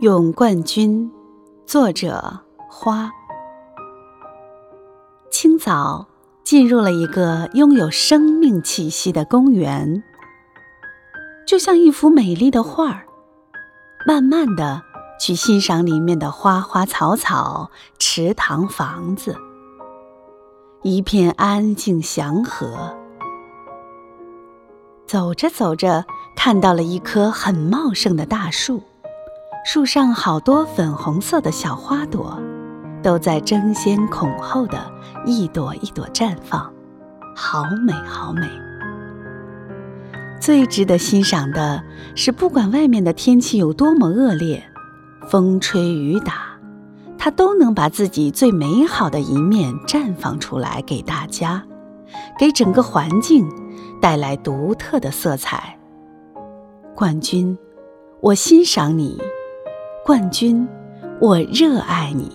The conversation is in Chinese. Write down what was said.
咏冠军，作者花。清早进入了一个拥有生命气息的公园，就像一幅美丽的画儿。慢慢的去欣赏里面的花花草草、池塘、房子，一片安静祥和。走着走着，看到了一棵很茂盛的大树。树上好多粉红色的小花朵，都在争先恐后的一朵一朵绽放，好美好美。最值得欣赏的是，不管外面的天气有多么恶劣，风吹雨打，它都能把自己最美好的一面绽放出来给大家，给整个环境带来独特的色彩。冠军，我欣赏你。冠军，我热爱你。